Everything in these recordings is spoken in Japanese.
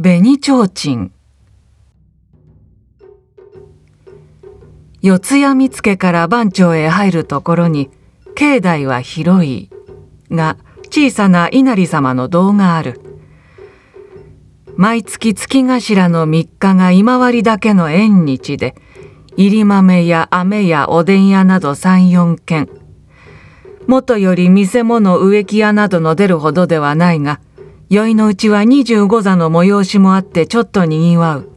紅ちょうちん四谷見附から番町へ入るところに境内は広いが小さな稲荷様の堂がある。毎月月頭の3日が今割だけの縁日で入り豆や飴やおでん屋など34軒。元より見せ物植木屋などの出るほどではないが宵のうちは25座の催しもあってちょっとにぎわう。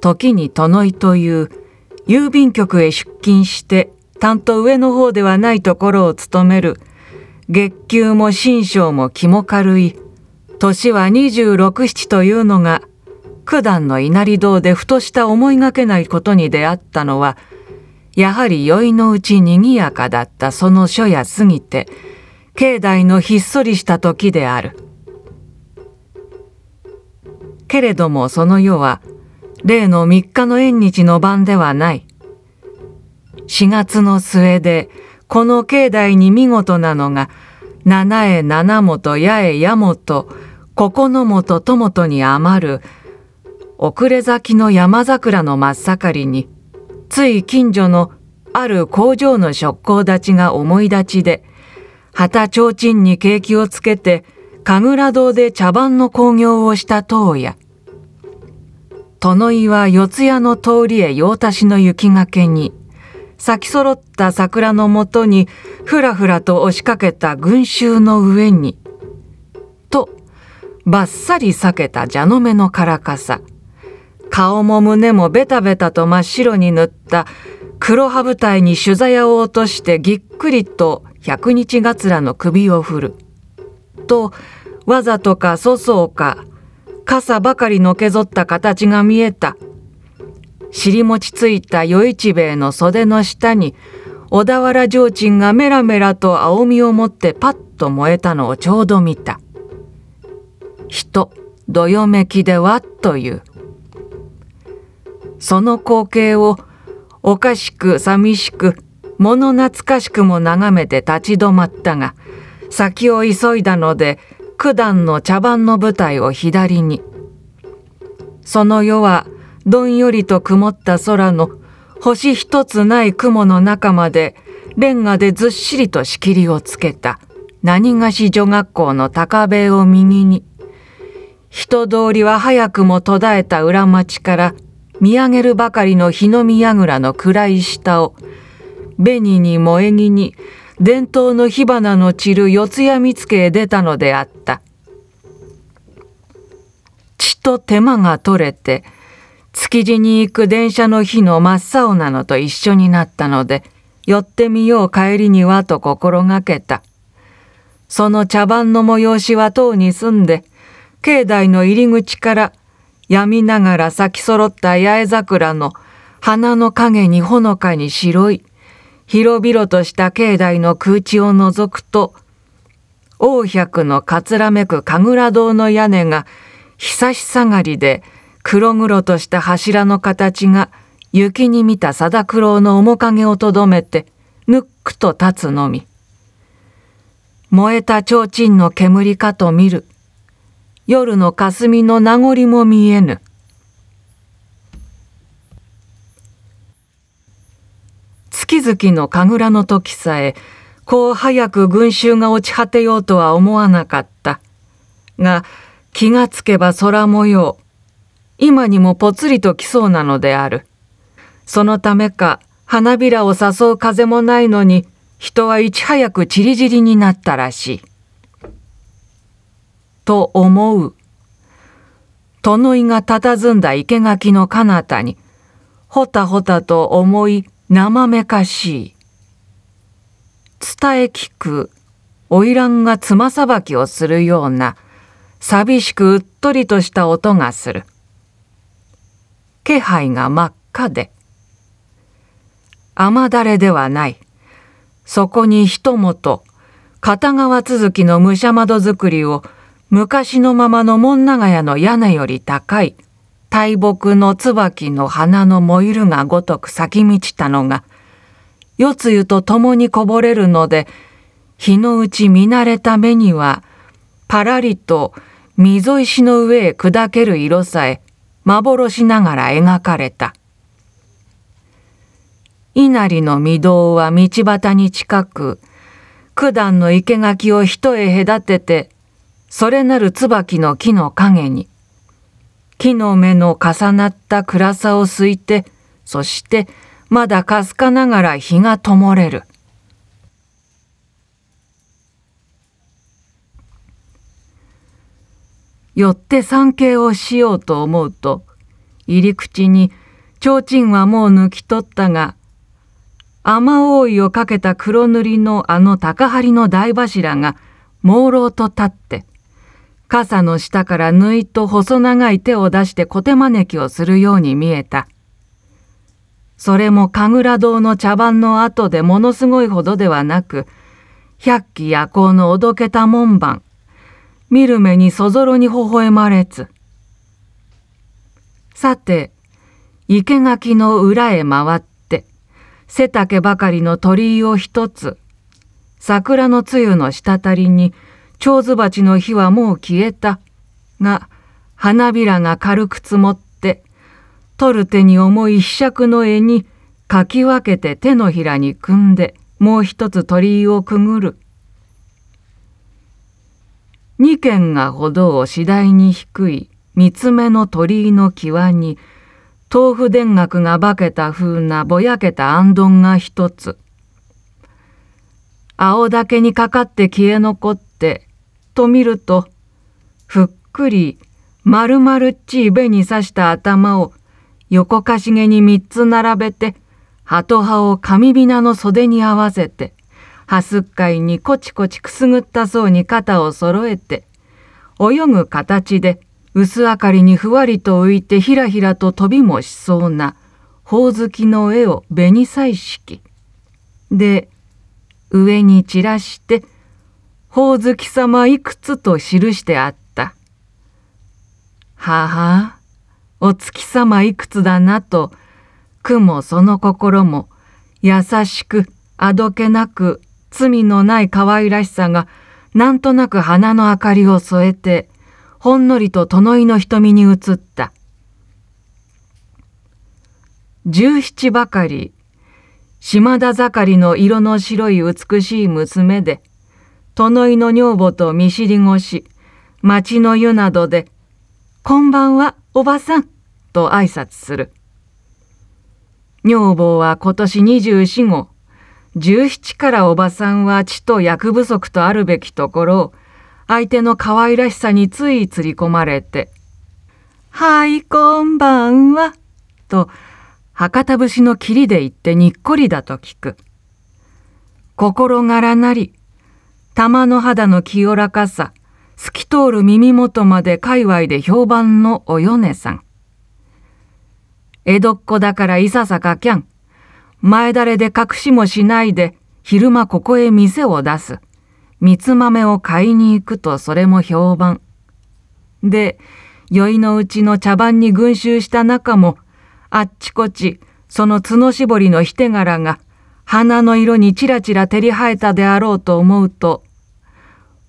時に殿井という郵便局へ出勤して担当上の方ではないところを務める月給も新章も気も軽い年は26七というのが九段の稲荷堂でふとした思いがけないことに出会ったのはやはり宵のうちにぎやかだったその書や過ぎて境内のひっそりした時である。けれどもその夜は例の3日の縁日の晩ではない。4月の末でこの境内に見事なのが七重七本八重八本九の本ともとに余る遅れ咲きの山桜の真っ盛りについ近所のある工場の職工立ちが思い立ちで旗提灯に景気をつけて神楽堂で茶番の興行をした当夜。殿井は四谷の通りへ用足しの雪がけに咲き揃った桜のもとにふらふらと押しかけた群衆の上にとばっさり裂けた蛇の目のからかさ顔も胸もベタベタと真っ白に塗った黒羽舞台に取材を落としてぎっくりと百日がつらの首を振る。とわざとか粗相か傘ばかりのけぞった形が見えた。尻餅ついた与一兵衛の袖の下に小田原提灯がメラメラと青みを持ってパッと燃えたのをちょうど見た。人、どよめきでわっという。その光景をおかしく寂しく物懐かしくも眺めて立ち止まったが先を急いだので九段の茶番の舞台を左に。その夜はどんよりと曇った空の星一つない雲の中までレンガでずっしりと仕切りをつけた。何がし女学校の高塀を右に。人通りは早くも途絶えた裏町から見上げるばかりの日の見櫓の暗い下を紅に萌え木に伝統の火花の散る四谷見附へ出たのであった。血と手間が取れて築地に行く電車の日の真っ青なのと一緒になったので寄ってみよう帰りにはと心がけた。その茶番の催しは塔に住んで境内の入り口から闇ながら咲き揃った八重桜の花の影にほのかに白い広々とした境内の空地を覗くと王百のかつらめく神楽堂の屋根が久し下がりで黒々とした柱の形が雪に見た貞九郎の面影をとどめてぬっくと立つのみ燃えた提灯の煙かと見る夜の霞の名残も見えぬ。月々の神楽の時さえこう早く群衆が落ち果てようとは思わなかった。が気がつけば空模様今にもぽつりと来そうなのである。そのためか花びらを誘う風もないのに人はいち早くちりぢりになったらしい。と思う。殿井が佇んだ生垣の彼方に、ほたほたと思い生めかしい。伝え聞く花魁がつまさばきをするような寂しくうっとりとした音がする。気配が真っ赤で。雨だれではない。そこに一元片側続きの武者窓作りを昔のままの門長屋の屋根より高い大木の椿の花の燃ゆるがごとく咲き満ちたのが夜露と共にこぼれるので日のうち見慣れた目にはパラリと溝石の上へ砕ける色さえ幻ながら描かれた。稲荷の御堂は道端に近く、九段の生垣を一重隔てて、それなる椿の木の陰に、木の芽の重なった暗さをすいて、そしてまだかすかながら日が灯れる。よって参詣をしようと思うと、入り口に提灯はもう抜き取ったが、雨覆いをかけた黒塗りのあの高梁の大柱が朦朧と立って、傘の下から縫いと細長い手を出して小手招きをするように見えた。それも神楽堂の茶番の後でものすごいほどではなく、百鬼夜行のおどけた門番、見る目にそぞろに微笑まれつ。さて、生垣の裏へ回って、背丈ばかりの鳥居を一つ、桜の露の滴りに、蝶ズ鉢の火はもう消えた。が、花びらが軽く積もって、取る手に重いひしの絵に、かき分けて手のひらに組んで、もう一つ鳥居をくぐる。二軒がほどを次第に低い三つ目の鳥居の際に豆腐田楽が化けた風なぼやけたあんどんが一つ青竹にかかって消え残ってと見るとふっくり丸々っちい紅刺した頭を横かしげに三つ並べて鳩葉を紙びなの袖に合わせてハスッカイにコチコチくすぐったそうに肩を揃えて、泳ぐ形で薄明かりにふわりと浮いてひらひらと飛びもしそうなほおずきの絵を紅彩色。で、上に散らして、ほおずき様いくつと記してあった。ははお月様いくつだなと、苦もその心も優しくあどけなく罪のない可愛らしさがなんとなく花の明かりを添えてほんのりと殿井の瞳に映った十七ばかり島田盛りの色の白い美しい娘で殿井の女房と見知り越し町の湯などで「こんばんはおばさん」と挨拶する女房は今年二十四号十七からおばさんは血と役不足とあるべきところを相手の可愛らしさについ釣り込まれて「はいこんばんは」と博多節の霧で言ってにっこりだと聞く。心柄なり玉の肌の清らかさ透き通る耳元まで界隈で評判のおよねさん。江戸っ子だからいささかきゃん。前だれで隠しもしないで昼間ここへ店を出す。三つ豆を買いに行くとそれも評判。で、酔いのうちの茶番に群衆した中も、あっちこちその角絞りのひ手柄が花の色にちらちら照り生えたであろうと思うと、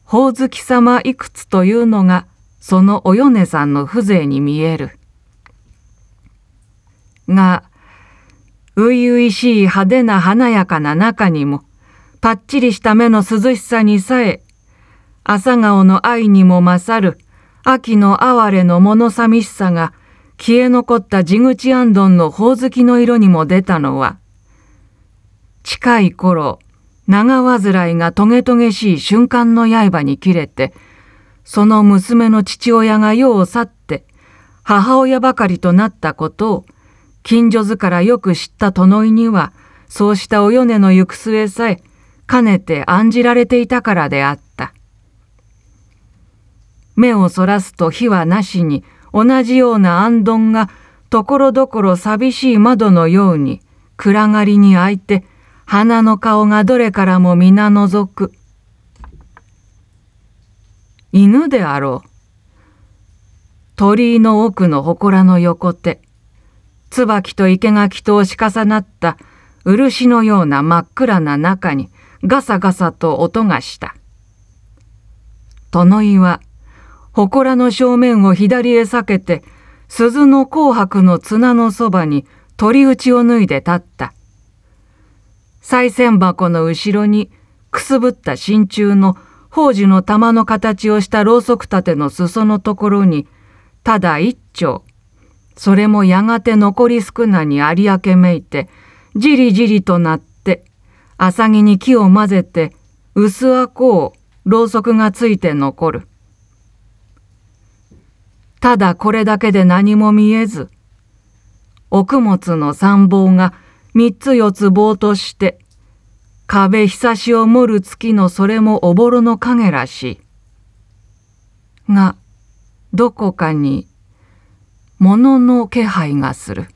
ほおずき様いくつというのがそのおよねさんの風情に見える。が、初々しい派手な華やかな中にも、ぱっちりした目の涼しさにさえ、朝顔の愛にも勝る秋の哀れの物寂しさが消え残った地口あんどんのほおずきの色にも出たのは、近い頃、長患いがトゲトゲしい瞬間の刃に切れて、その娘の父親が世を去って、母親ばかりとなったことを、近所図からよく知った殿井には、そうしたお米の行く末さえ、かねて案じられていたからであった。目をそらすと火はなしに、同じようなあんどんが、ところどころ寂しい窓のように、暗がりに開いて、花の顔がどれからも皆覗く。犬であろう。鳥居の奥の祠の横手。椿と生垣と押し重なった漆のような真っ暗な中にガサガサと音がした。殿井は、祠の正面を左へ避けて鈴の紅白の綱のそばに取り打ちを脱いで立った。賽銭箱の後ろにくすぶった真鍮の宝珠の玉の形をしたろうそく立ての裾のところにただ一丁それもやがて残り少なに有明めいてじりじりとなって浅木に木を混ぜて薄あこうろうそくがついて残る。ただこれだけで何も見えず奥物の参謀が三つ四つ棒として壁ひさしを盛る月のそれもおぼろの影らしい。がどこかにものの気配がする。